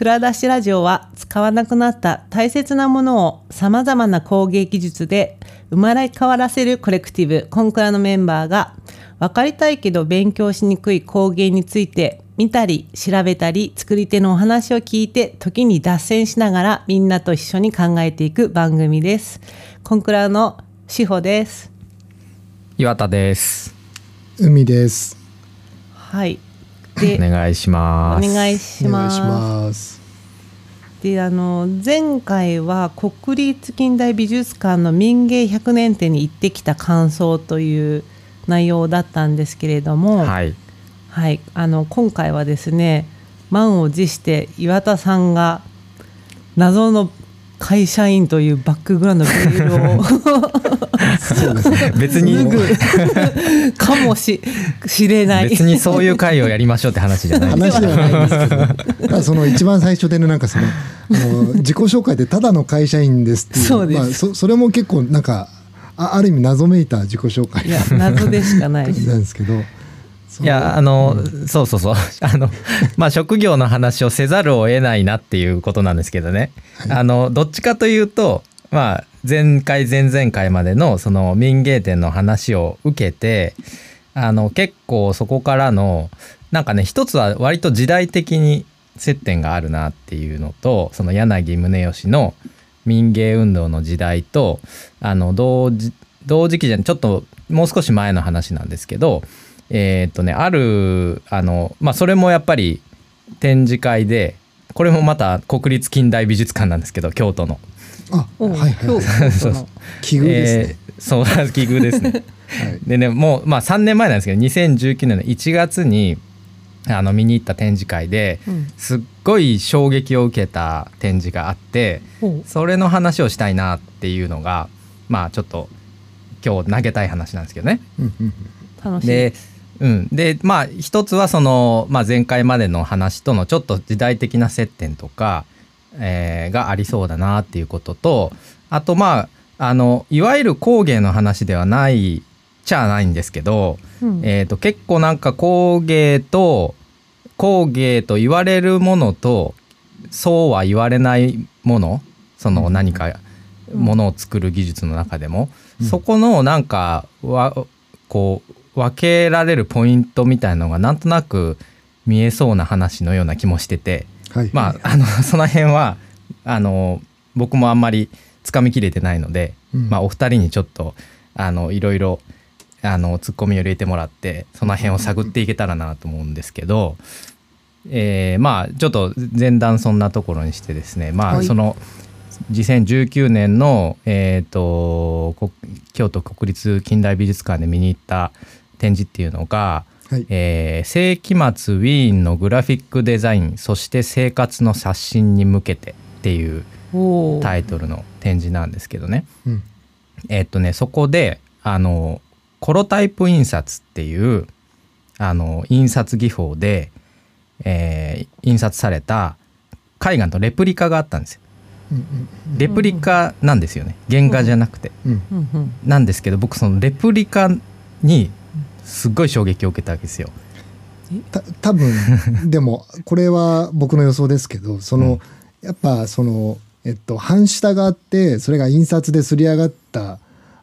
蔵出しラジオは使わなくなった大切なものを様々な工芸技術で生まれ変わらせるコレクティブコンクラのメンバーが分かりたいけど勉強しにくい工芸について見たり調べたり作り手のお話を聞いて時に脱線しながらみんなと一緒に考えていく番組です。コンクラの志保です。岩田です。海です。はい。おで、願いしおます。お願いします。であの前回は国立近代美術館の民芸100年展に行ってきた感想という内容だったんですけれども、はいはい。あの今回はですね満を持して岩田さんが謎の会社員というバックグラウンドのベールをそうですね。別に脱ぐかもししれない。別にそういう会をやりましょうって話じゃないです。話ではないんですけど、ただその一番最初でのなんかその自己紹介でただの会社員ですっていう、そうですまあそそれも結構なんかあある意味謎めいた自己紹介いや謎でしかないなん。ですけど。そいうやあの、そうそうそう。あのまあ職業の話をせざるを得ないなっていうことなんですけどね、あのどっちかというとまあ前回前々回までのその民芸店の話を受けてあの結構そこからのなんかね一つは割と時代的に接点があるなっていうのとその柳宗悦の民芸運動の時代とあの同時同時期じゃちょっともう少し前の話なんですけどえーっとねあるあのまあそれもやっぱり展示会でこれもまた国立近代美術館なんですけど京都の。あ、おはいはい今はい。日その奇遇ですね。えーそう 奇遇ですね。はい。でねもうまあ3年前なんですけど2019年の1月にあの見に行った展示会でうんすっごい衝撃を受けた展示があってほうそれの話をしたいなっていうのがまあちょっと今日投げたい話なんですけどね。で,、うん、でまあ一つはその、まあ、前回までの話とのちょっと時代的な接点とか、えーがありそうだなっていうこととあとまああのいわゆる工芸の話ではないじゃないんですけど、うん。えー、と結構なんか工芸と工芸と言われるものとそうは言われないものその何かものを作る技術の中でも、うん。そこのなんかわこう分けられるポイントみたいなのがなんとなく見えそうな話のような気もしてて。はい。まああの その辺はあの僕もあんまりつかみきれてないので、うん。まあ、お二人にちょっとあのいろいろあのツッコミを入れてもらってその辺を探っていけたらなと思うんですけど、えーまあちょっと前段そんなところにしてですねまはい。あその2019年の、えー、とこ京都国立近代美術館で見に行った展示っていうのがはい。えー世紀末ウィーンのグラフィックデザインそして生活の刷新に向けてっていうタイトルの展示なんですけどね。うん。えーっとねそこであのコロタイプ印刷っていうあの印刷技法で、えー印刷された絵画のレプリカがあったんですよ。うんレプリカなんですよね。原画じゃなくて。うんうん。なんですけど僕そのレプリカにすっごい衝撃を受けたわけですよ。た多分 でもこれは僕の予想ですけどその、やっぱそのえっと半下があってそれが印刷ですり上がった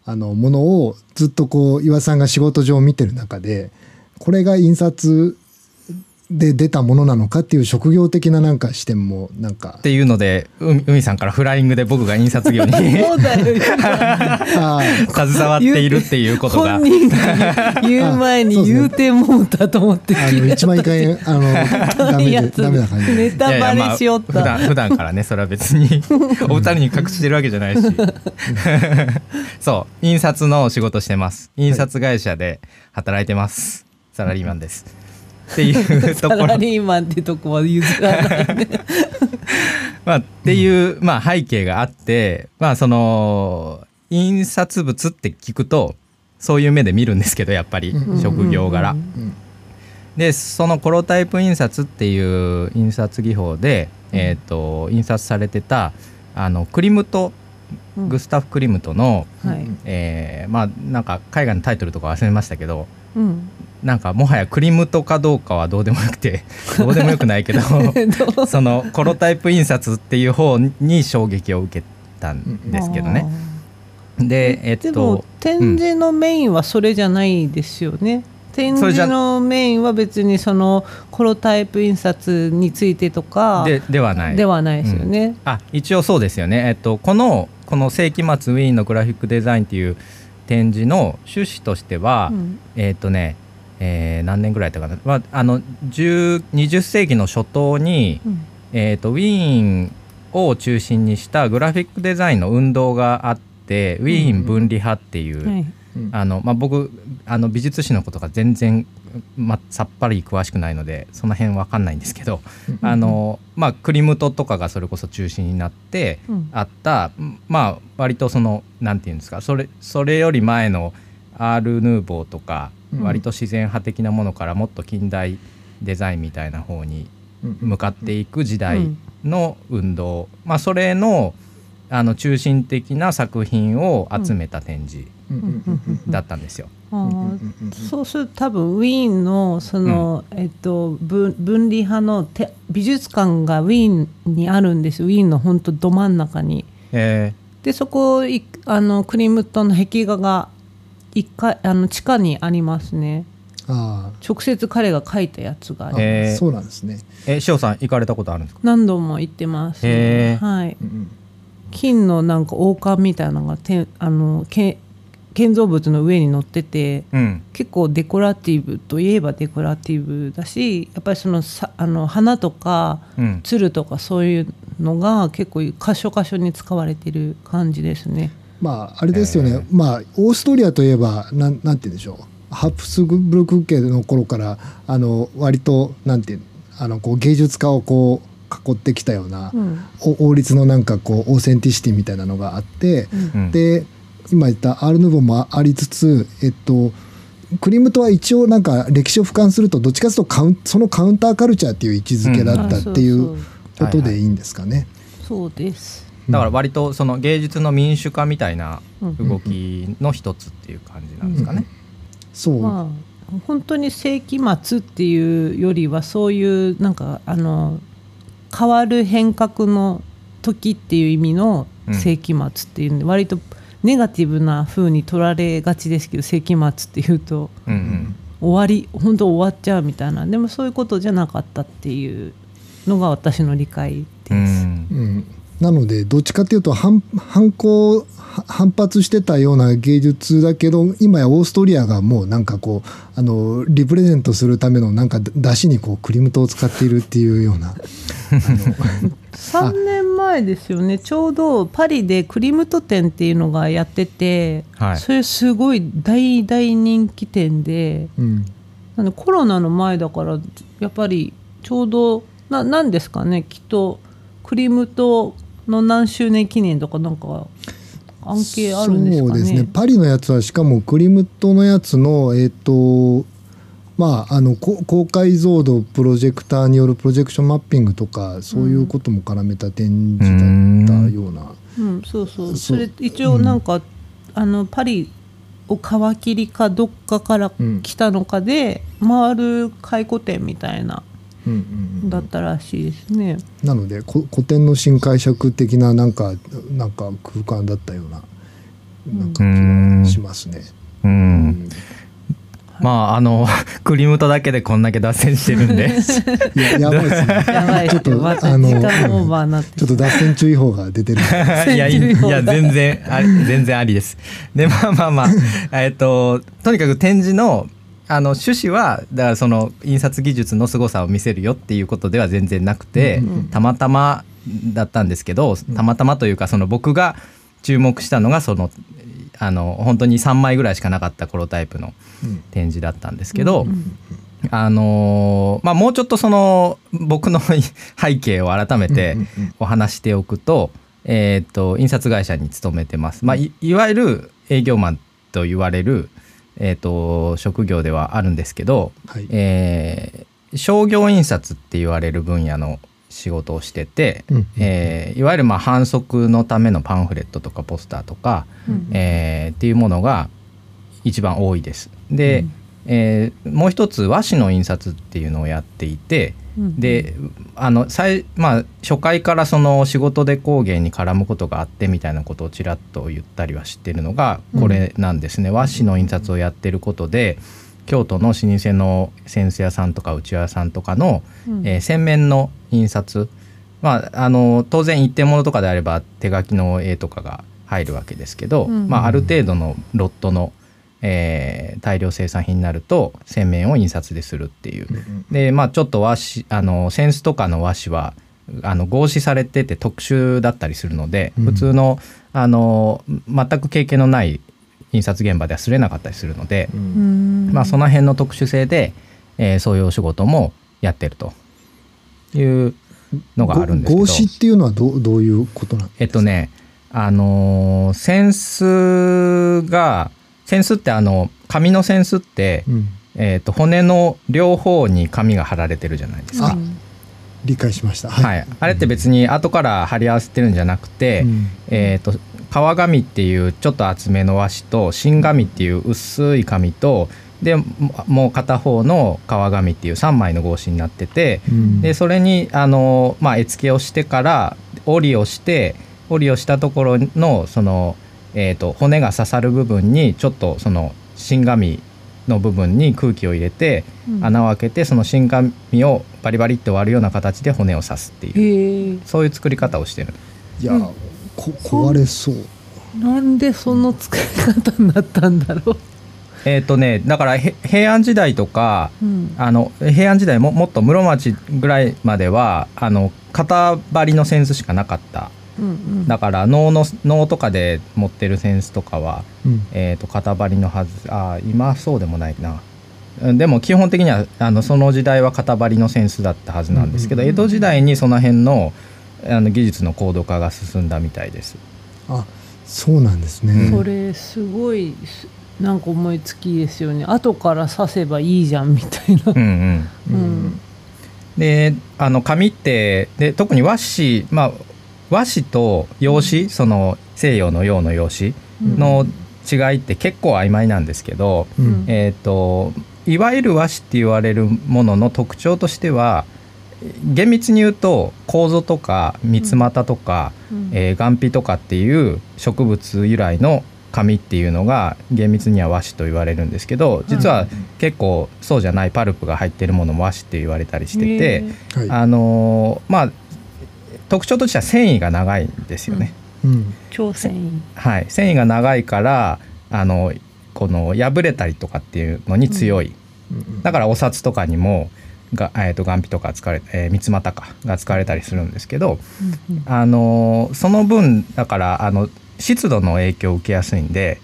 あのものをずっとこう岩さんが仕事上見てる中でこれが印刷で出たものなのかっていう職業的ななんか視点もなんか。っていうので海海さんからフライングで僕が印刷業に 携わっているっていうことが。本人が言う前に言うてもうたと思ってあの一番いかんあのダメでダメな感じ。ネタバレしよっいやいやまあた。普段普段からねそれは別に お二人に隠してるわけじゃないし。そう印刷の仕事してます。印刷会社で働いてます。サラリーマンですっていうとサころラリーマンってとこは譲らないね。まあ、っていう、まあ、背景があって、まあ、その印刷物って聞くとそういう目で見るんですけどやっぱりうん職業柄。うんうんでそのコロタイプ印刷っていう印刷技法で、えー、と印刷されてたあのクリムトうんグスタフ・クリムトの、はい。うんえーまあなんか海外のタイトルとか忘れましたけどうん。なんかもはやクリムトかどうかはどうでもよくて どうでもよくないけど そのコロタイプ印刷っていう方に衝撃を受けたんですけどね。でえっでもと展示のメインはそれじゃないですよね、展示のメインは別にそのコロタイプ印刷についてとかでではない。ではないですよね、あ一応そうですよね、えっと、このこの世紀末ウィーンのグラフィックデザインっていう展示の趣旨としては、うん。えっとね、えー何年ぐらいだったかな、まあ、あの10 20世紀の初頭に、うん。えっとウィーンを中心にしたグラフィックデザインの運動があってウィーン分離派っていう、あのまあ、僕あの美術史のことが全然、ま、さっぱり詳しくないのでその辺わかんないんですけど、あのまあ、クリムトとかがそれこそ中心になってうん。あった、まあ割とそのなんていうんですかそれそれより前のアール・ヌーボーとか、うん。割と自然派的なものからもっと近代デザインみたいな方に向かっていく時代の運動、まあ、それのあの中心的な作品を集めた展示だったんですよ。あーそうすると多分ウィーンのその、えっと、分分離派のて美術館がウィーンにあるんです。ウィーンの本当ど真ん中に。えでそこいあのクリムトンの壁画が一階あの地下にありますね。あ直接彼が描いたやつがあそうなんですね。ー、え塩さん行かれたことあるんですか？何度も行ってます、へーはい。うん金のなんか王冠みたいなのがてあのけ建造物の上に乗っててうん。結構デコラティブといえばデコラティブだしやっぱりそのさあの花とかうん。鶴とかそういうのが結構箇所箇所に使われてる感じですね。まああれですよね、えー。まあオーストリアといえばなんなんて言うんでしょう。ハプスブルク家の頃からあの割となんていうあのこう芸術家をこう囲ってきたような、うん。お王立のなんかこうオーセンティシティみたいなのがあって、うん。で今言ったアール・ヌーボーもありつつえっとクリムトは一応なんか歴史を俯瞰するとどっちかというとカウンそのカウンターカルチャーっていう位置づけだったっていあうことでいいんですかね。そうです。だから割とその芸術の民主化みたいなうん動きの一つっていう感じなんですかね。そう、まあ本当に世紀末っていうよりはそういうなんかあの変わる変革の時っていう意味の世紀末っていうんで、割とネガティブな風に取られがちですけど世紀末っていうとうんうん。終わり本当終わっちゃうみたいな。でもそういうことじゃなかったっていうのが私の理解です。うん。うん、なのでどっちかっていうと反反抗は反発してたような芸術だけど今やオーストリアがもうなんかこうあのリプレゼントするためのなんか出汁にこうクリムトを使っているっていうような。3 年前ですよね。ちょうどパリでクリムト展っていうのがやってて、はい。それすごい大大人気店でうん。なんでコロナの前だからやっぱりちょうどななんですかね。きっとクリムトの何周年記念とかなんか関係あるんですかね？そうですね。パリのやつはしかもクリムトのやつのえっ、とまああのこ高解像度プロジェクターによるプロジェクションマッピングとかそういうことも絡めた展示だったような、うん、そうそうそそうれ一応なんか、あのパリを皮切りかどっかからうん来たのかで、回る回顧展みたいなうんうんうんだったらしいですね。なのでこ古典の新解釈的ななんかなんか空間だったようななんか気がしますね。ううんんまああのクリムトだけでこんだけ脱線してるんでいや やばいですね。やばいちょっとまたあのちょっと脱線注意報が出てる。いやいや全然あり全然ありです。でまあまあまあ えっととにかく展示のあの趣旨はだからその印刷技術の凄さを見せるよっていうことでは全然なくて、うんうん。たまたまだったんですけどたまたまというかその僕が注目したのがそのあの本当に3枚ぐらいしかなかったコロタイプのうん。展示だったんですけど、うんあのーまあもうちょっとその僕の 背景を改めてうんうんうん。お話しておくと,、えー、と印刷会社に勤めてます、まあ、いいわゆる営業マンと言われる、えー、と職業ではあるんですけど、はい。えー商業印刷って言われる分野の仕事をしてて、うんえーいわゆるまあ反則のためのパンフレットとかポスターとか、うんえーっていうものが一番多いです。で、えーもう一つ和紙の印刷っていうのをやっていて、うんであの最まあ初回からその仕事で工芸に絡むことがあってみたいなことをちらっと言ったりはしてるのがこれなんですね、和紙の印刷をやってることで京都の老舗の扇子屋さんとかうちわ屋さんとかの、うん。えー洗面の印刷。まああの当然一点物とかであれば手書きの絵とかが入るわけですけど、うん。まあ、ある程度のロットの、えー大量生産品になると洗面を印刷でするっていう。でまあちょっと和紙あの扇子とかの和紙はあの合紙されてて特殊だったりするので、うん。普通のあの全く経験のない印刷現場ではすれなかったりするので、うん。まあ、その辺の特殊性で、えーそういうお仕事もやってるというのがあるんですけど。ご合紙っていうのはどうどういうことなんですか？えっとねあのー扇子が扇子ってあの紙の扇子って、うん。えー、と骨の両方に紙が貼られてるじゃないですか。うん理解しました。はい、あれって別に後から貼り合わせてるんじゃなくて、うん。えー、と革紙っていうちょっと厚めの和紙と新紙っていう薄い紙とでももう片方の革紙っていう3枚の合紙になっててうん。でそれにあの、まあ、絵付けをしてから折りをして折りをしたところのその、えー、と骨が刺さる部分にちょっとその新紙の部分に空気を入れてうん。穴を開けてその新紙をバリバリって割るような形で骨を刺すっていう。そういう作り方をしてる。いや、うん。こ壊れそう。なんでその作り方になったんだろう、えっ、とねだからへ平安時代とかうん。あの平安時代ももっと室町ぐらいまではあの型張りの扇子しかなかったうんうん、だから能の能とかで持ってる扇子とかは、うん。えー、と型張りのはずあー今そうでもないな。うんでも基本的にはあのその時代は型張りの扇子だったはずなんですけど、うん江戸時代にその辺のあの技術の高度化が進んだみたいです。あそうなんですね、うん。それすごいすなんか思いつきですよね。後から刺せばいいじゃんみたいな。うん。うん。うん。であの紙ってで特に和紙まあ和紙と洋紙その西洋の洋の洋紙の違いって結構曖昧なんですけど、うん。うんえー、といわゆる和紙って言われるものの特徴としては厳密に言うと楮とか三つ股とか、うん。えー岩皮とかっていう植物由来の紙っていうのが厳密には和紙と言われるんですけど実は結構そうじゃないパルプが入ってるものも和紙って言われたりしてて、はい。あのーまあ特徴としては繊維が長いんですよね。うん。超繊維。はい、繊維が長いからあのこの破れたりとかっていうのに強い、うん。だからお札とかにもが、えー、と岩皮とか使われ、えー三つ股かが使われたりするんですけど、うんあのーその分だからあの湿度の影響を受けやすいんで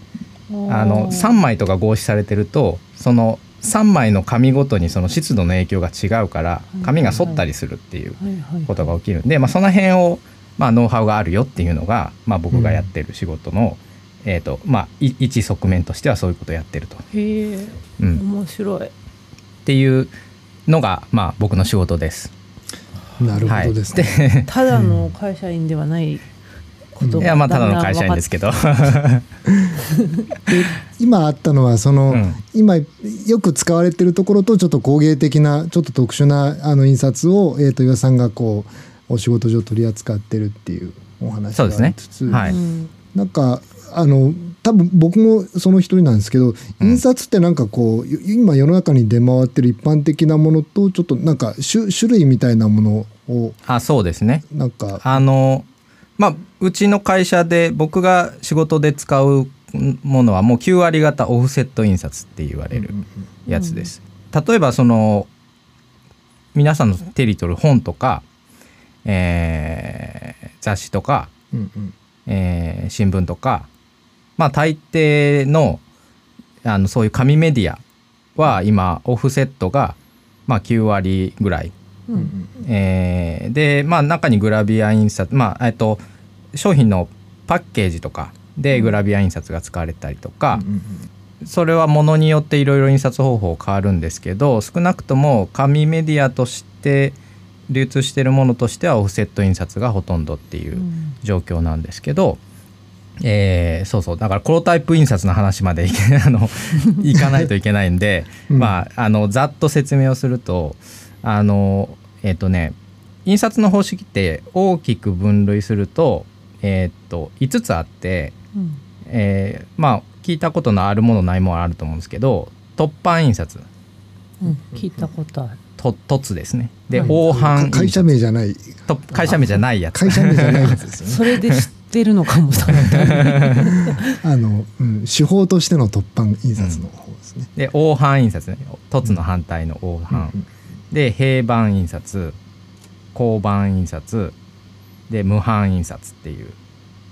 うんあの3枚とか合紙されてるとその3枚の紙ごとにその湿度の影響が違うから紙が反ったりするっていうことが起きる。んで、まあ、その辺を、まあ、ノウハウがあるよっていうのが、まあ、僕がやってる仕事の、えーとまあ、い一側面としてはそういうことをやってると、へえ。うん、っ面白い。ていうのが、まあ、僕の仕事です。なるほどですね、はい、で ただの会社員ではないことがいやまあただの会社員ですけど。で今あったのはその、うん。今よく使われてるところとちょっと工芸的なちょっと特殊なあの印刷を、えー、と岩さんがこうお仕事上取り扱ってるっていうお話がそうですね。ありつつ、はい。うん。なんかあの多分僕もその一人なんですけど印刷ってなんかこう、今世の中に出回ってる一般的なものとちょっとなんか種種類みたいなものを。あそうですね。なんか。あのまあうちの会社で僕が仕事で使うものはもう9割方オフセット印刷って言われるやつです。例えばその皆さんの手に取る本とか、えー雑誌とか、うんうん。えー新聞とかまあ大抵のあのそういう紙メディアは今オフセットがまあ9割ぐらい。ううんん。えーでまあ中にグラビア印刷まあえっと商品のパッケージとかでグラビア印刷が使われたりとか、うんそれはものによっていろいろ印刷方法変わるんですけど少なくとも紙メディアとして、流通してるものとしてはオフセット印刷がほとんどっていううん。状況なんですけど、えーそうそう。だからコロタイプ印刷の話までいけ あのいかないといけないんで、うん。まああのざっと説明をするとあのえっ、とね印刷の方式って大きく分類すると,、えっと5つあって、うん。えーまあ聞いたことのあるものないものあると思うんですけど突版印刷。うん。聞いたことある。と凸ですね。ではい。大版印刷会社名じゃない。と会社名じゃないやつ。会社名じゃないやつですよね。それで知ってるのかもしれないあの、うん、手法としての突版印刷の方ですね、で大版印刷ね。凸の反対の大版、うんで平板印刷。鋼板印刷で無版印刷っていう、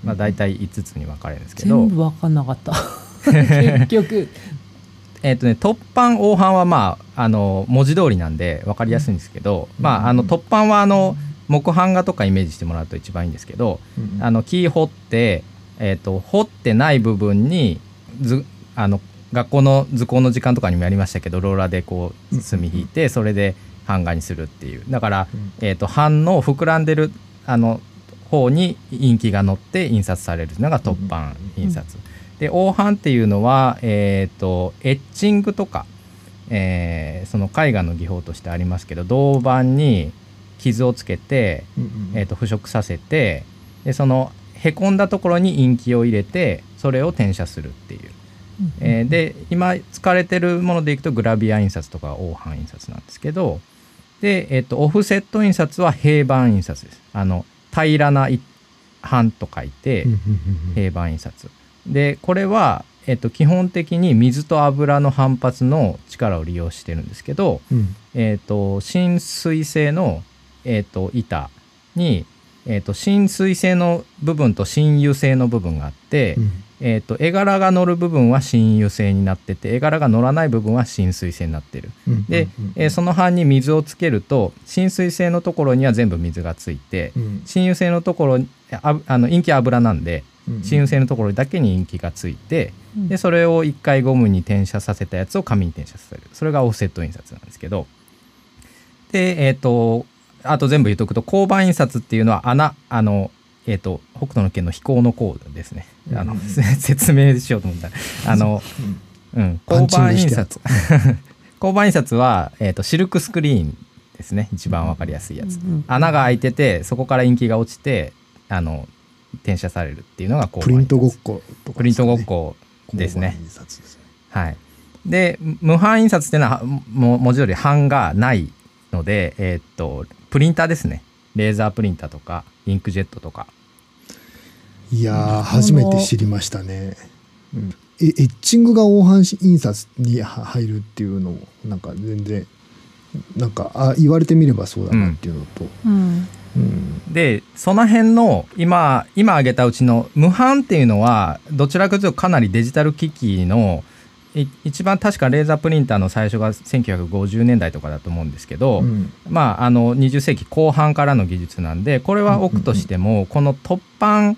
まあ、大体5つに分かれるんですけど。全部分かんなかった。結局。えっ、とね突版大版はまああの文字通りなんで分かりやすいんですけど、まああの突版はあの木版画とかイメージしてもらうと一番いいんですけど、うん。あの木掘って、えー、と掘ってない部分にずあの学校の図工の時間とかにもやりましたけどローラーでこう墨引いてそれで版画にするっていう。だから、うん。えー、と版の膨らんでるあの方にインキが乗って印刷されるのが突版印刷。で大版っていうのは、えー、とエッチングとか、えーその絵画の技法としてありますけど銅板に傷をつけてえー、と腐食させてでそのへこんだところにインキを入れてそれを転写するっていう、えーで今使われてるものでいくとグラビア印刷とか大版印刷なんですけどで、えー、とオフセット印刷は平板印刷です。あの平らな版と書いて平板印刷。でこれは、えー、と基本的に水と油の反発の力を利用してるんですけど、うん。えー、と浸水性の、えー、と板に、えー、と浸水性の部分と浸油性の部分があって、うんえー、と絵柄が乗る部分は浸油性になってて絵柄が乗らない部分は浸水性になってる。うんで、えーその版に水をつけると浸水性のところには全部水がついてうん。浸油性のところああの陰気は油なんでうん浸油性のところだけに陰気がついてうん。でそれを一回ゴムに転写させたやつを紙に転写させる。それがオフセット印刷なんですけど。でえっ、とあと全部言っとくと鋼板印刷っていうのは穴あのえっ、と北斗の拳の飛行のコードですね。あの、う ん説明しようと思った。らあのうん。パ鋼板ンチングして。あ印刷。鋼板印刷は、えー、とシルクスクリーンですね。一番わかりやすいやつ、うん穴が開いててそこからインキが落ちてあの転写されるっていうのがプリントごっことかプリントごっこですね。鋼板印刷ですね。はい。で無版印刷っていうのはも文字通り版がないのでえーっとプリンターですねレーザープリンターとかインクジェットとか。いやー初めて知りましたね、うん。えエッチングが大版印刷には入るっていうのもなんか全然なんかあ言われてみればそうだなっていうのと、うん。うん。でその辺の今今挙げたうちの無版っていうのはどちらかというとかなりデジタル機器のい一番確かレーザープリンターの最初が1950年代とかだと思うんですけど、うん。まああの20世紀後半からの技術なんでこれは置くとしても、この突版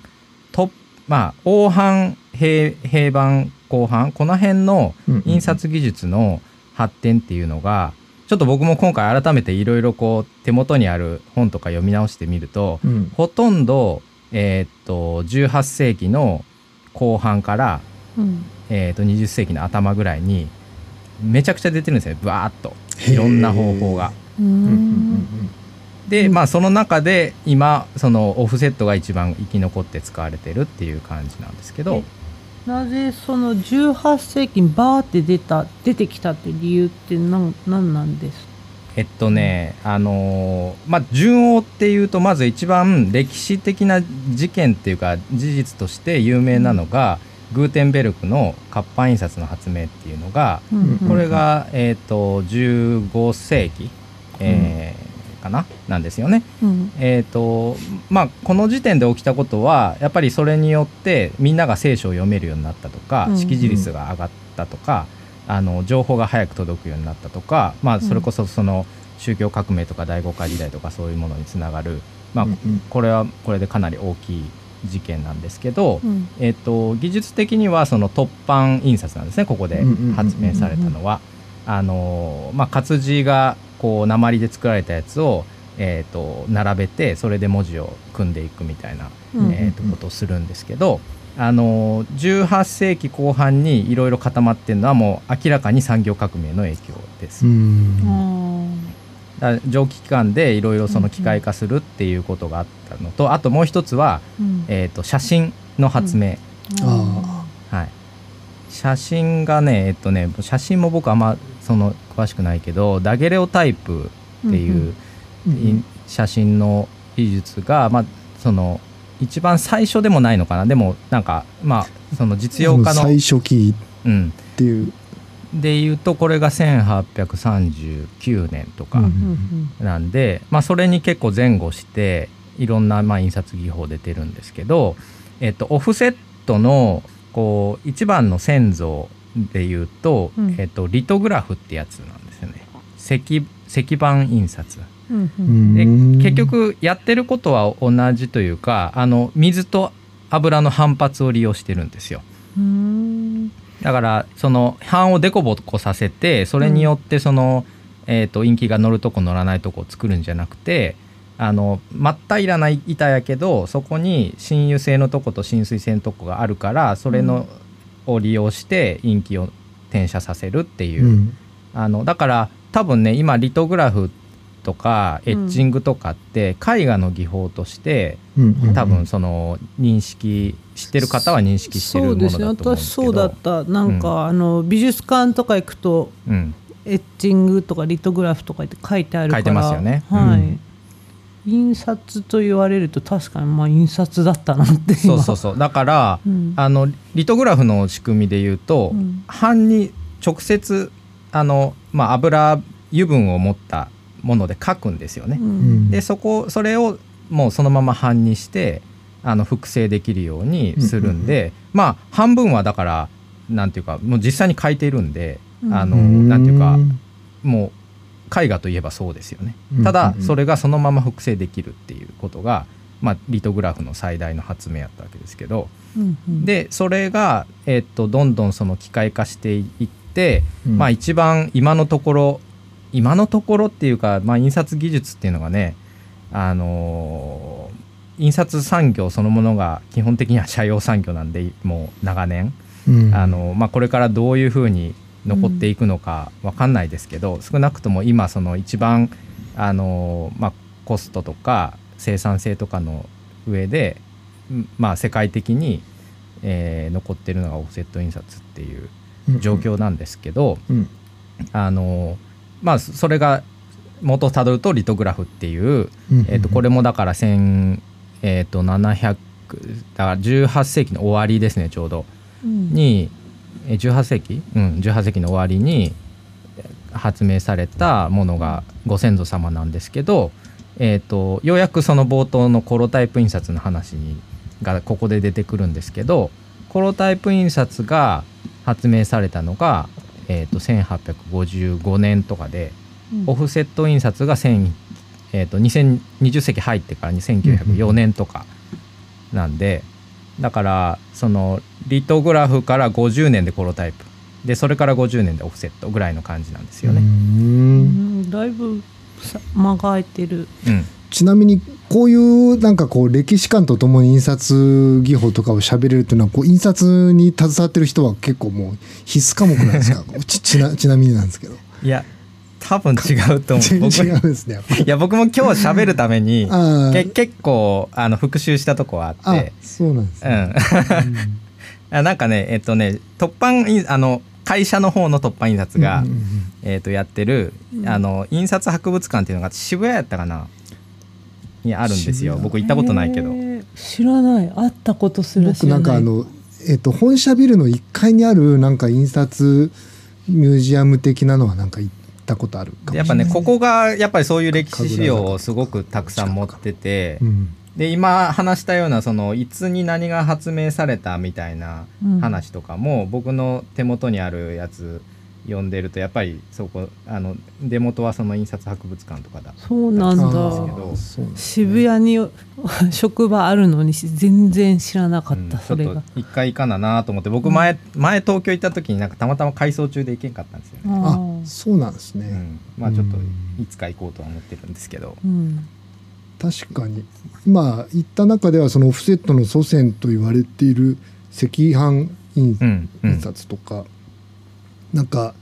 突まあ大版平平板後半この辺のうん印刷技術の発展っていうのがちょっと僕も今回改めていろいろこう手元にある本とか読み直してみると、うん。ほとんど、えーっと18世紀の後半から、うんえーっと20世紀の頭ぐらいにめちゃくちゃ出てるんですよバーっと。いろんな方法が。ううんうんん。で、うん。まあその中で今そのオフセットが一番生き残って使われてるっていう感じなんですけど。なぜその18世紀にバーって出た出てきたって理由って何何なんです？えっとねあのーまあ順を追っていうとまず一番歴史的な事件っていうか事実として有名なのが、グーテンベルクの活版印刷の発明っていうのがうんこれが、えっと15世紀、えーかな？なんですよね。うん。えーとまあ、この時点で起きたことはやっぱりそれによってみんなが聖書を読めるようになったとか、うん。識字率が上がったとかあの情報が早く届くようになったとか、まあ、それこそその宗教革命とか第五回時代とかそういうものにつながる、まあうんうん。これはこれでかなり大きい事件なんですけど、うん。えっと技術的にはその突版印刷なんですねここで発明されたのは。あのまあ、活字がこう鉛で作られたやつをえー、と並べてそれで文字を組んでいくみたいな、うんえー、とことをするんですけど、あの18世紀後半にいろいろ固まってるのはもう明らかに産業革命の影響です。蒸気機関でいろいろその機械化するっていうことがあったのとあともう一つは、えー、と写真の発明、あはい、写真がねえっとね写真も僕あんまその詳しくないけどダゲレオタイプっていう、い写真の技術が、まあ、その一番最初でもないのかな。でもなんかまあその実用化の、最初期うん、っていうでいうとこれが1839年とかうんなんで、まあ、それに結構前後していろんなまあ印刷技法出てるんですけど、えっと、オフセットのこう一番の先祖でいうと、うん。えっと、リトグラフってやつなんですよね。石石板印刷。うんでうん。結局やってることは同じというかあの水と油の反発を利用してるんですよ。うんだからその版をデコボコさせてそれによってその、えー、とインキが乗るとこ乗らないとこを作るんじゃなくてあの真っ平らな板やけどそこに浸油性のとこと浸水性のとこがあるからそれの、を利用してインキを転写させるっていう、うん。あのだから多分ね今リトグラフとかエッチングとかって絵画の技法としてうん多分その認識してる方は認識してるものだと思うんですけど。私そうだったなんか、あの美術館とか行くとうん、エッチングとかリトグラフとかって書いてあるから書いてますよね。はい、うん。印刷と言われると確かにまあ印刷だったなって今。そうそうそう。だから、うん。あのリトグラフの仕組みで言うと、うん。版に直接あの、まあ、油油分を持ったもので書くんですよね。うん。でそこそれをもうそのまま版にしてあの複製できるようにするんで、まあ半分はだからなんていうかもう実際に書いているんで、うん。あのなんていうかもう絵画といえばそうですよね。ただそれがそのまま複製できるっていうことが、まあ、リトグラフの最大の発明やったわけですけど、うんうん。でそれが、えっとどんどんその機械化していって、うん。まあ一番今のところ今のところっていうか、まあ、印刷技術っていうのがねあのー印刷産業そのものが基本的には社用産業なんでもう長年、うん。あのまあ、これからどういうふうに残っていくのかわかんないですけど、少なくとも今その一番あの、まあ、コストとか生産性とかの上で、んまあ、世界的に、えー残ってるのがオフセット印刷っていう状況なんですけど、うん。あのまあそれが元をたどるとリトグラフっていう、うん。えー、とこれもだから1000えー、と700だから18世紀の終わりですねちょうど。うん。にえー18世紀？うん18世紀の終わりにえー発明されたものがご先祖様なんですけど、えー、とようやくその冒頭のコロタイプ印刷の話にがここで出てくるんですけどコロタイプ印刷が発明されたのが、えー、と1855年とかでうん。オフセット印刷が1000、えー、と2020世紀入ってから1904年とかなんでだからそのリトグラフから50年でコロタイプ。でそれから50年でオフセットぐらいの感じなんですようね。うんんだいぶさ間が空いてる。うん。ちなみにこういうなんかこう歴史観とともに印刷技法とかを喋れるっていうのはこう印刷に携わってる人は結構もう必須科目なんですか？ちちなちなみになんですけど。いや多分違うと思う。僕違うんですね いや僕も今日喋るために け結構あの復習したとこはあっあてそうなんですね、うん。あなんかねえっとね突版印あの会社の方の突版印刷が、えー、とやってる、うんあの印刷博物館っていうのが渋谷やったかなにあるんですよ。僕行ったことないけど。知らない。会ったことすら知僕らない。なんかあの、えっと本社ビルの1階にあるなんか印刷ミュージアム的なのはなんか行ったことあるかもしれない。やっぱねここがやっぱりそういう歴史資料をすごくたくさん持っててうん。で今話したようなそのいつに何が発明されたみたいなうん話とかも僕の手元にあるやつ読んでるとやっぱりそこあの出元はその印刷博物館とかだそうなんだ。渋谷に職場あるのに全然知らなかった、うん。ちょっとそれが一回行かななと思って僕前,、前東京行った時になんかたまたま改装中で行けんかったんですよね。あーそうなんですね、うん、まあちょっといつか行こうとは思ってるんですけど、うん確かに。今言った中ではそのオフセットの祖先と言われている赤飯印うん。うん。印刷とか、なんか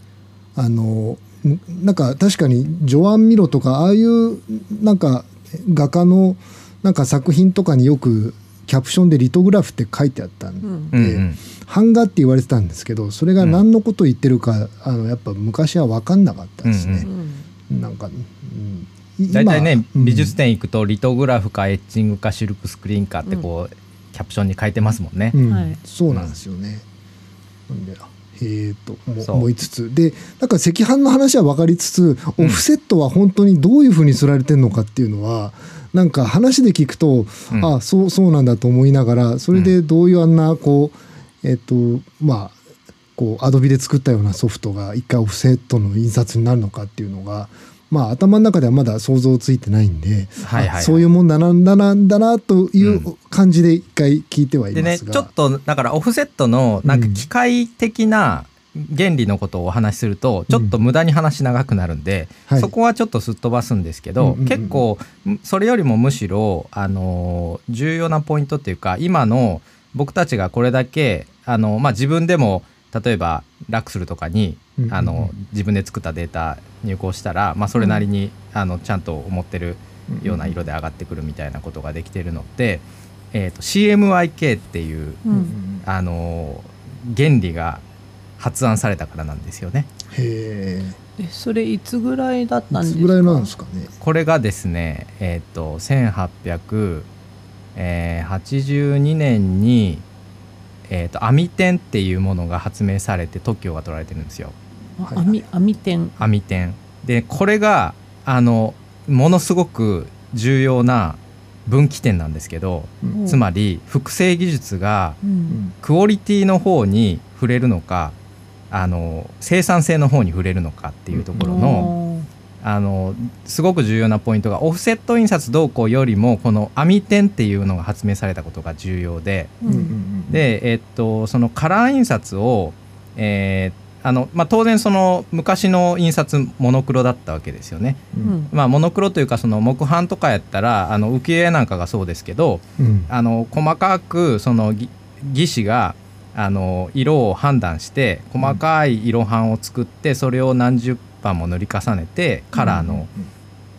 あのんなんか確かにジョアン・ミロとかああいうなんか画家のなんか作品とかによくキャプションでリトグラフって書いてあったんで、うん。うんうん。版画って言われてたんですけどそれが何のことを言ってるか、あのやっぱ昔は分かんなかったですね。なんか、うん。い大体ね今美術展行くとリトグラフかエッチングかシルクスクリーンかってこう、キャプションに書いてますもんね。そうなんですよね。えともそう。思いつつ。でなんか赤飯の話は分かりつつオフセットは本当にどういうふうにすられてるのかっていうのはなんか話で聞くと、うん。あそうそうなんだと思いながらそれでどういうあんなこうえっ、とまあこうアドビで作ったようなソフトが一回オフセットの印刷になるのかっていうのがまあ頭の中ではまだ想像ついてないんで、はいはいそういうもんだなんだなんだなという感じで一回聞いてはいでますが。ねちょっとだからオフセットのなんか機械的な原理のことをお話しするとちょっと無駄に話長くなるんで、はい。そこはちょっとすっ飛ばすんですけど、うんうんうん。結構それよりもむしろ、あのー重要なポイントっていうか今の僕たちがこれだけ、あのまあ、自分でも例えばラクスルとかに、うんうんうん。あの自分で作ったデータ入稿したら、まあ、それなりに、あのちゃんと思ってるような色で上がってくるみたいなことができてるのって、えー、と CMYK っていう、うん。あのー原理が発案されたからなんですよね。へえそれいつぐらいだったんですか？つぐらいなんですかね？これがですね、えっ、と、1882年に、えっ、と、網点っていうものが発明されて特許が取られてるんですよ。はい網網点網点。で、これが、あの、ものすごく重要な分岐点なんですけど、うんつまり、複製技術がうんクオリティの方に触れるのか、あの生産性の方に触れるのかっていうところの、あのすごく重要なポイントがオフセット印刷動向よりもこの網点っていうのが発明されたことが重要でううんで、えっと、そのカラー印刷を、えーあのまあ、当然その昔の印刷モノクロだったわけですよね。ううん。んまあ、モノクロというかその木版とかやったらあの浮世絵なんかがそうですけどうん。あの細かくそのぎ技師があの色を判断して細かい色版を作ってそれを何十版も塗り重ねてカラーの,、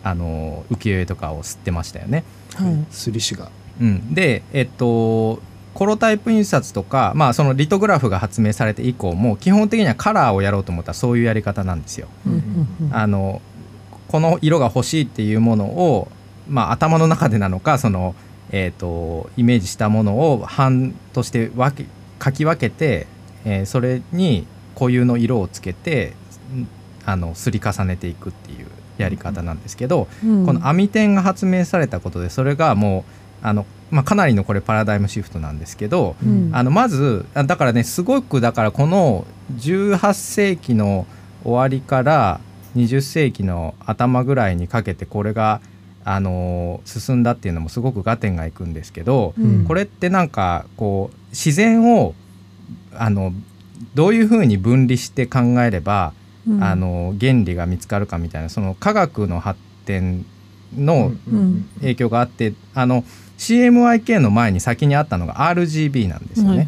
あの浮世絵とかを吸ってましたよね。はいすりしが。うん、でえっとコロタイプ印刷とか、まあ、そのリトグラフが発明されて以降も基本的にはカラーをやろうと思ったらそういうやり方なんですよ。うんうんうんあのこの色が欲しいっていうものを、まあ、頭の中でなのかその、えー、とイメージしたものを版として分け書き分けて、えーそれに固有の色をつけてんあのすり重ねていくっていうやり方なんですけど、うん。この網点が発明されたことでそれがもうあの、まあ、かなりのこれパラダイムシフトなんですけど、うん。あのまずあだからねすごくだからこの18世紀の終わりから20世紀の頭ぐらいにかけてこれが、あのー進んだっていうのもすごく合点がいくんですけど、うん。これってなんかこう自然をあのどういうふうに分離して考えれば、うんあの原理が見つかるかみたいなその科学の発展のうん。影響があってあの CMYK の前に先にあったのが RGB なんですよね。はいはい。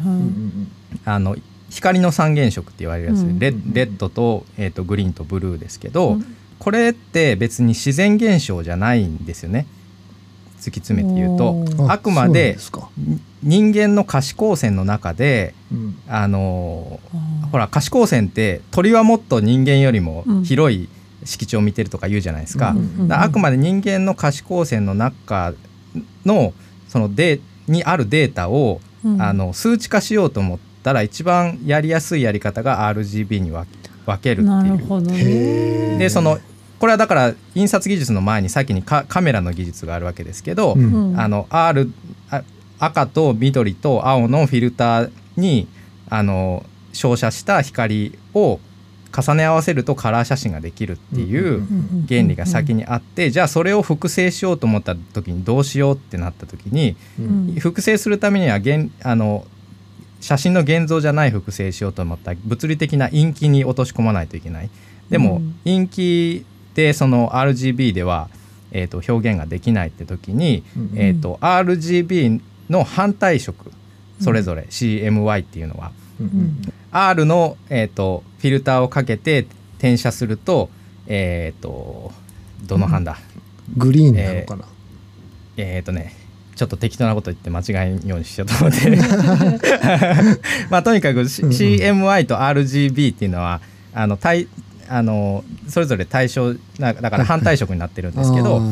あの光の三原色って言われるやつ、うんレッレッドと,、えー、とグリーンとブルーですけど、うん。これって別に自然現象じゃないんですよね。突き詰めて言うと。あくまで人間の可視光線の中でうん。あのほら可視光線って鳥はもっと人間よりもうん。広い敷地を見てるとか言うじゃないですか。あくまで人間の可視光線の中のそのデにあるデータを、うん。あの数値化しようと思ったら一番やりやすいやり方が RGB に分分けるっていう。なるほどへー。ねでそのこれはだから印刷技術の前に先にカカメラの技術があるわけですけど、うん。うん。あの R あ赤と緑と青のフィルターにあの照射した光を重ね合わせるとカラー写真ができるっていう原理が先にあってじゃあそれを複製しようと思った時にどうしようってなった時に複製するためには現あの写真の現像じゃない複製しようと思った物理的な陰気に落とし込まないといけないでも陰気でその RGB では、えー、と表現ができないって時に、えー、と RGB の反対色それぞれ CMY っていうのは、R の、えー、とフィルターをかけて転写するとえっ、とどの班だ、グリーンなのかな、えっ、とねちょっと適当なこと言って間違えんようにしようと思って。まあとにかく、C- うんうん。CMY と RGB っていうのはあの対あのそれぞれ対象なだから反対色になってるんですけど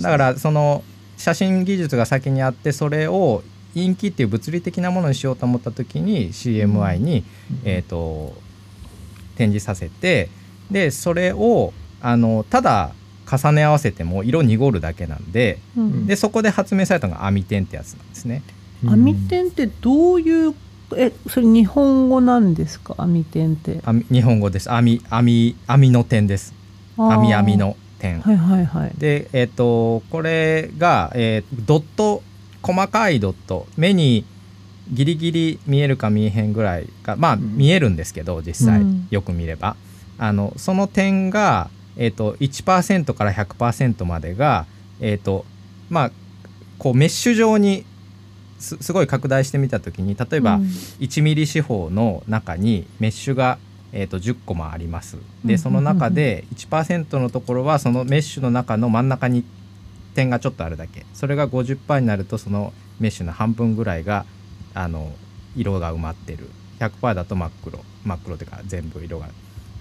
だからその写真技術が先にあってそれを陰気っていう物理的なものにしようと思った時に CMY に、えー、と展示させてでそれをあのただ重ね合わせても色濁るだけなんでうん。でそこで発明されたのが網点ってやつなんですね。網点ってどういうえそれ日本語なんですか？網点って。網日本語です。網網網の点です。網網の点。はいはいはい。でえっ、とこれが、えードット細かいドット目にギリギリ見えるか見えへんぐらいかまあ、ん。見えるんですけど実際、うん。よく見れば。あのその点が、えー、と1%から100%までがえっ、とまあこうメッシュ状にすすごい拡大してみた時に例えば、うん。1ミリ四方の中にメッシュが、えー、と10個もあります。うん。でその中で1%のところはそのメッシュの中の真ん中に点がちょっとあるだけ。それが50%になるとそのメッシュの半分ぐらいがあの色が埋まってる。100%だと真っ黒。真っ黒というか全部色が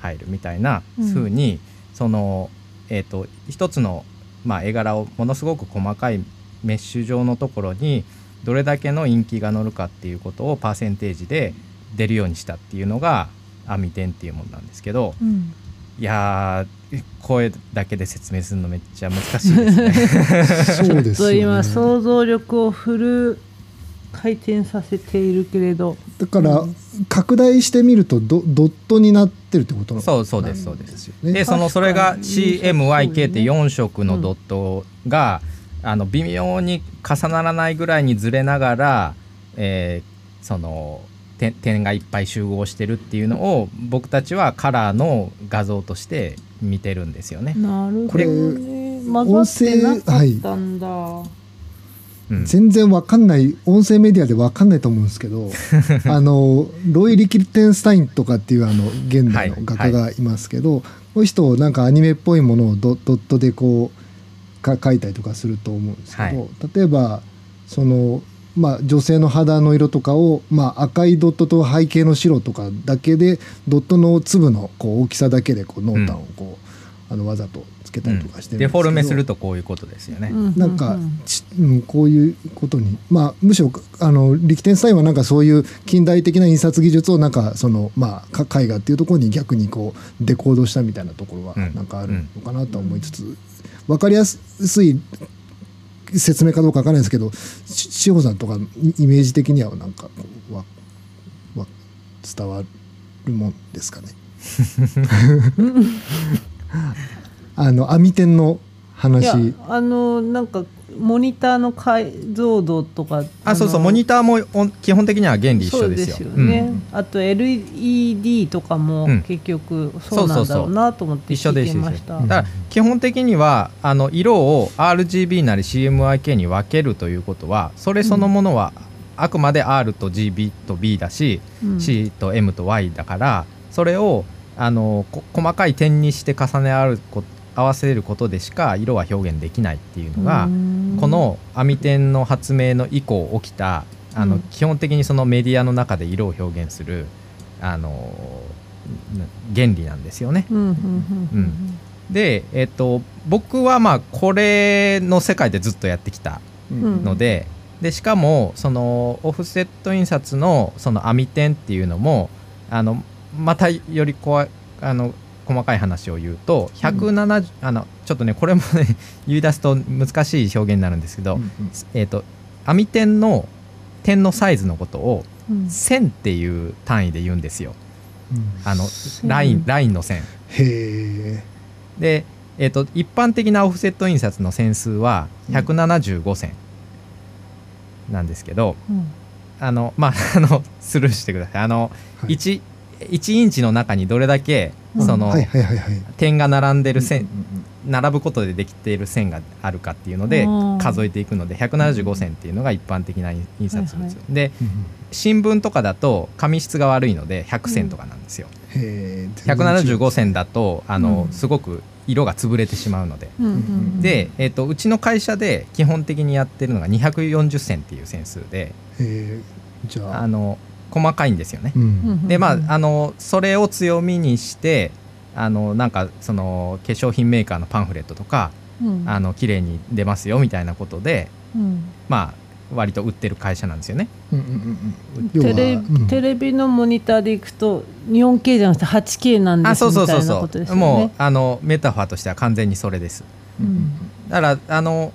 入るみたいなうん。風に、その、えー、と一つの、まあ、絵柄をものすごく細かいメッシュ状のところにどれだけの陰気が乗るかっていうことをパーセンテージで出るようにしたっていうのが網点っていうものなんですけどうん。いやー声だけで説明するのめっちゃ難しいですね。そうですね。今想像力をフル回転させているけれど。だから拡大してみるとドドットになってるってことなのそうそうですそうです。よね。でそのそれが CMYK って4色のドットが、あの微妙に重ならないぐらいにずれながら、えーその点点がいっぱい集合してるっていうのを僕たちはカラーの画像として見てるんですよね。なるほこれどね混ざってなかったんだ、うん。全然わかんない音声メディアでわかんないと思うんですけど あのロイ・リキルテンスタインとかっていうあの現代の画家がいますけど、この人なんかアニメっぽいものをドドットでこうか描いたりとかすると思うんですけど、はい。例えばそのまあ、女性の肌の色とかを、まあ、赤いドットと背景の白とかだけでドットの粒のこう大きさだけでこう濃淡をこう、あのわざとつけたりとかしてるんですけど、デフォルメするとこういうことですよね。うなんか、ちうん、こういうことにまあむしろあのリキテンスタインはなんかそういう近代的な印刷技術をなんかそのまあか絵画っていうところに逆にこうデコードしたみたいなところはうん。なんかあるのかなとは思いつつ、わかりやすい説明かどうかわからないですけど志保さんとかイメージ的にはなんかわわ伝わるもんですかね？あの網店の話いやあのなんかモニターの解像度とかあそうそうのモニターもお基本的には原理一緒ですよ。ですよね、うん。あと LED とかもうん。結局そうなんだろうなと思って聞い一緒ですてました、だから基本的にはあの色を RGB なり CMYK に分けるということはそれそのものはあくまで R と GB と B だし、うん。C と M と Y だからそれをあのこ細かい点にして重ね合うこ合わせることでしか色は表現できないっていうのが、うん。この網点の発明の以降起きたあの、うん。基本的にそのメディアの中で色を表現するあの原理なんですよね。で、えっと、僕はまあこれの世界でずっとやってきたうん。ので,、でしかもそのオフセット印刷のその網点っていうのもあのまたよりこわあの細かい話を言うと170、あのちょっとねこれもね 言い出すと難しい表現になるんですけど、うんえっと網点の点のサイズのことをうん。線っていう単位で言うんですよ。うん。あの線ラインラインの線。へえ。で、えー、と一般的なオフセット印刷の線数は175線なんですけど、うん。あのまあ あのスルーしてください。あの、はい。1, 1インチの中にどれだけその点が並んでる線並ぶことでできている線があるかっていうのでうん。数えていくので175線っていうのが一般的な印印刷物、でうん新聞とかだと紙質が悪いので100線とかなんですよ、へー175線だとあの、うん。すごく色が潰れてしまうので、うんうんで、えっとうちの会社で基本的にやってるのが240線っていう線数でじゃあ。あの細かいんですよねう。うんんでまああのそれを強みにしてあのなんかその化粧品メーカーのパンフレットとかうんあの綺麗に出ますよみたいなことでうんまあ割と売ってる会社なんですよね。うんうんうんうん要はテレうんテレビのモニターでいくと 4K じゃなくて 8K なんですみたいなそうそうそう。ことですよね。もうあのメタファーとしては完全にそれです。うんだからあの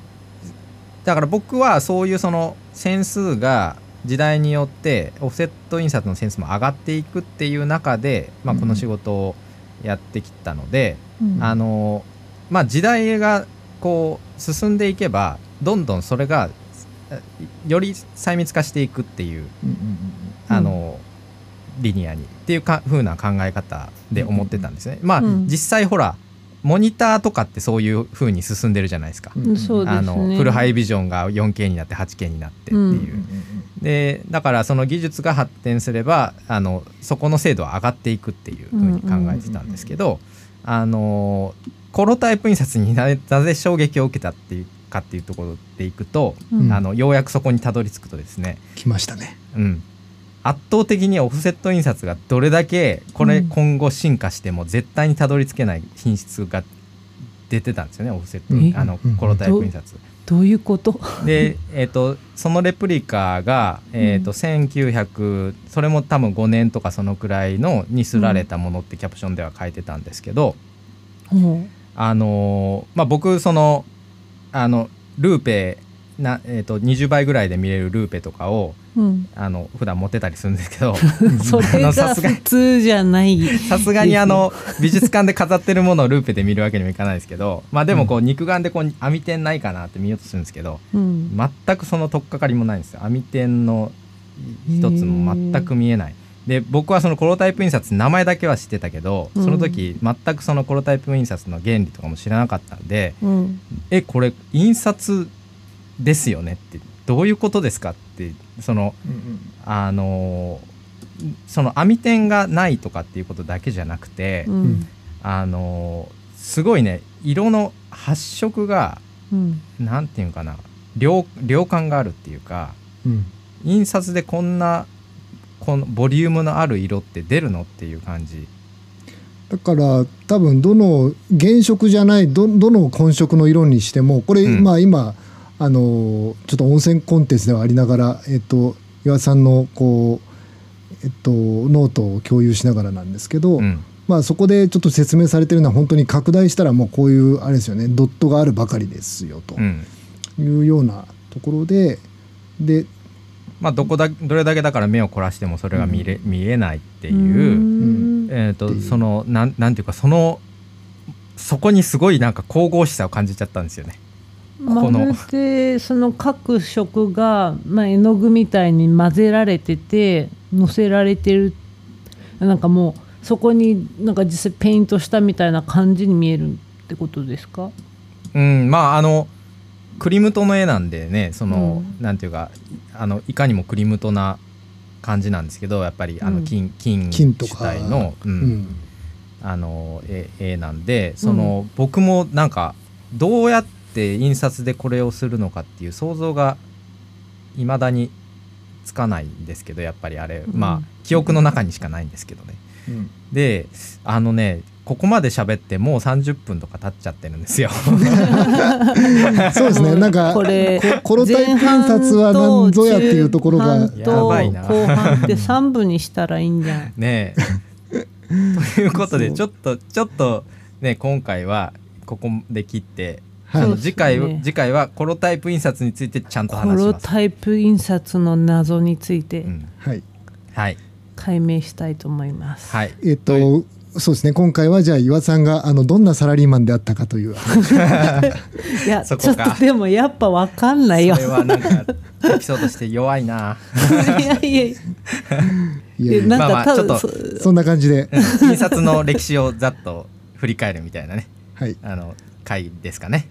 だから僕はそういうその線数が時代によってオフセット印刷の線数も上がっていくっていう中で、まあ、この仕事をやってきたので、うん。あのまあ時代がこう進んでいけばどんどんそれがえより細密化していくっていうあの、リニアにっていうか風な考え方で思ってたんですね。まあ、うん。実際ほらモニターとかってそういう風に進んでるじゃないですか。うん。そうですね。あのフルハイビジョンが 4K になって 8K になってっていう、うん。でだからその技術が発展すればあのそこの精度は上がっていくっていうふうに考えてたんですけど、あのコロタイプ印刷にななぜ衝撃を受けたっていうかっていうところでいくと、うん。あのようやくそこにたどり着くとですね、来ましたね。うん、圧倒的にオフセット印刷がどれだけこれうん。今後進化しても絶対にたどり着けない品質が出てたんですよねオフセット、え？あのうん。コロタイプ印刷。どういうこと？で、えー、とそのレプリカが、えーと1900それも多分5年とかそのくらいのにすられたものってキャプションでは書いてたんですけど、ほあのーまあ、僕そのあのルーペな、えー、と20倍ぐらいで見れるルーペとかをううん、あの普段持ってたりするんですけど。それがさすが普通じゃない。さすがにあの美術館で飾ってるものをルーペで見るわけにもいかないですけどまあでもこう肉眼でこう網点ないかなって見ようとするんですけどうん、全くその取っかかりもないんですよ。網点の一つも全く見えない。で僕はそのコロタイプ印刷名前だけは知ってたけどうん。その時全くそのコロタイプ印刷の原理とかも知らなかったんでうん、えこれ印刷ですよねってどういうことですかってそのあのその網点がないとかっていうことだけじゃなくて、うん、あのすごいね色の発色がうん、なんていうのかな量量感があるっていうかうん。印刷でこんなこのボリュームのある色って出るのっていう感じ。だから多分どの原色じゃないどどの混色の色にしてもこれ、うん。まあ今あのちょっと音声コンテンツではありながら、えっと、岩田さんのこう、えっと、ノートを共有しながらなんですけど、うん。まあ、そこでちょっと説明されてるのは本当に拡大したらもうこういうあれですよねドットがあるばかりですよとうん。いうようなところででまあどこだどれだけだから目を凝らしてもそれが見れ、見えないっていう、うん。えー、とっていう。そのなんなんていうかそのそこにすごいなんか神々しさを感じちゃったんですよね。まこの。るでその各色が、まあ、絵の具みたいに混ぜられてて乗せられてる。なんかもうそこになんか実際ペイントしたみたいな感じに見えるってことですか？うん、まああのクリムトの絵なんでねその、うなんていうかあのいかにもクリムトな感じなんですけどやっぱりあうん。の金,、金金とか。主体の、ううん。んあの絵絵なんでその、僕もなんかどうやって印刷でこれをするのかっていう想像がいまだにつかないんですけどやっぱりあれ、うんまあ記憶の中にしかないんですけどね。うんであのねここまで喋ってもう30分とか経っちゃってるんですよ。そうですねなんかこれこコロタイプ印刷は何ぞやっていうところがやばいな後半って3部にしたらいいんじゃん。ねえ。ということでちょっとちょっとね今回はここで切って、はい。次回次回はコロタイプ印刷についてちゃんとコ話します。ロタイプ印刷の謎についてうん、はい。はい。解明したいと思います。はい。えっとそうですね。今回はじゃあ岩さんがあのどんなサラリーマンであったかという いやちょっとでもやっぱわかんないよそれはなんかエピソードして弱いな。いやいやいや。いやなんか多分あちょっとそそんな感じで。印刷の歴史をざっと振り返るみたいなね。はい。あの回ですかね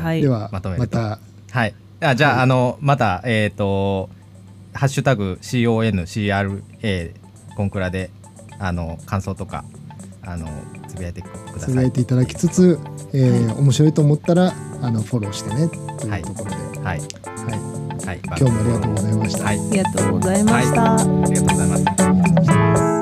はい。ではまとめると。また。はい。あじゃあ,、あのまたえっ、と「ハッシュタグ #CONCRA コンクラ」であの感想とかあのつぶやいてくだつさい。ぶやいていただきつつ、えー面白いと思ったらあのフォローしてねというところで、はい。はい。はい。今日もありがとうございました。はい。ありがとうございました。ありがとうございました